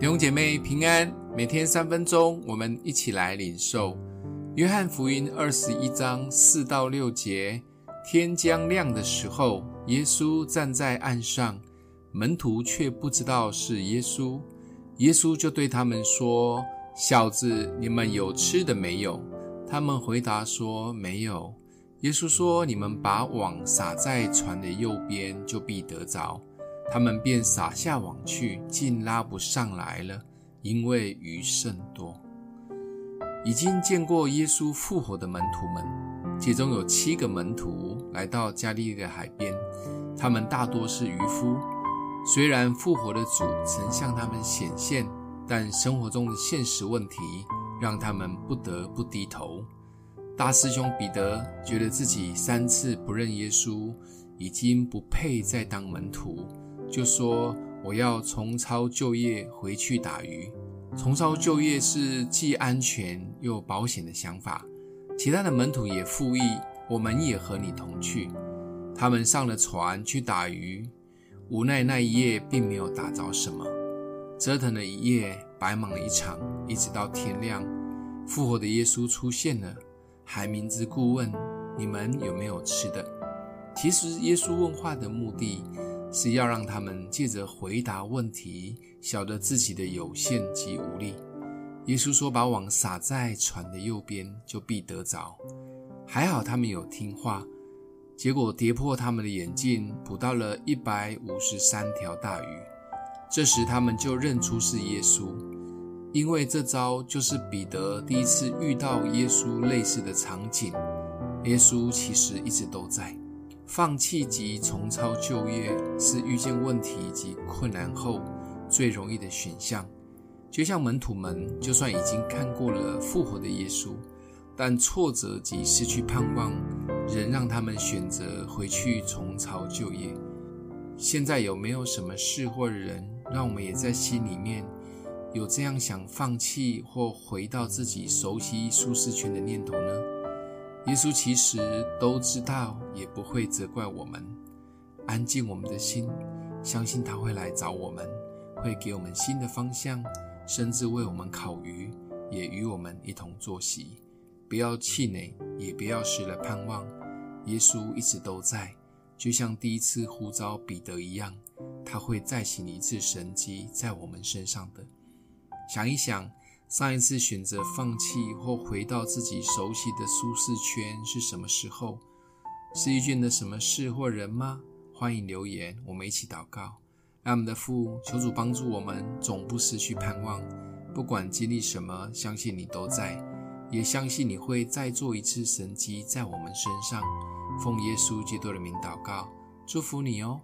弟兄姐妹平安，每天三分钟，我们一起来领受约翰福音二十一章四到六节。天将亮的时候，耶稣站在岸上，门徒却不知道是耶稣。耶稣就对他们说：“小子，你们有吃的没有？”他们回答说：“没有。”耶稣说：“你们把网撒在船的右边，就必得着。”他们便撒下网去，竟拉不上来了，因为鱼甚多。已经见过耶稣复活的门徒们，其中有七个门徒来到加利利的海边，他们大多是渔夫。虽然复活的主曾向他们显现，但生活中的现实问题让他们不得不低头。大师兄彼得觉得自己三次不认耶稣，已经不配再当门徒。就说我要重操旧业回去打鱼。重操旧业是既安全又保险的想法。其他的门徒也附议，我们也和你同去。他们上了船去打鱼，无奈那一夜并没有打着什么。折腾了一夜，白忙了一场，一直到天亮，复活的耶稣出现了，还明知故问：你们有没有吃的？其实耶稣问话的目的。是要让他们借着回答问题，晓得自己的有限及无力。耶稣说：“把网撒在船的右边，就必得着。”还好他们有听话，结果跌破他们的眼镜，捕到了一百五十三条大鱼。这时他们就认出是耶稣，因为这招就是彼得第一次遇到耶稣类似的场景。耶稣其实一直都在。放弃及重操旧业是遇见问题及困难后最容易的选项。就像门徒们，就算已经看过了复活的耶稣，但挫折及失去盼望，仍让他们选择回去重操旧业。现在有没有什么事或人，让我们也在心里面有这样想放弃或回到自己熟悉舒适圈的念头呢？耶稣其实都知道，也不会责怪我们。安静我们的心，相信他会来找我们，会给我们新的方向，甚至为我们烤鱼，也与我们一同坐席。不要气馁，也不要失了盼望。耶稣一直都在，就像第一次呼召彼得一样，他会再行一次神迹在我们身上的。想一想。上一次选择放弃或回到自己熟悉的舒适圈是什么时候？是遇见了什么事或人吗？欢迎留言，我们一起祷告。爱我们的父，求主帮助我们，总不失去盼望。不管经历什么，相信你都在，也相信你会再做一次神迹在我们身上。奉耶稣基督的名祷告，祝福你哦。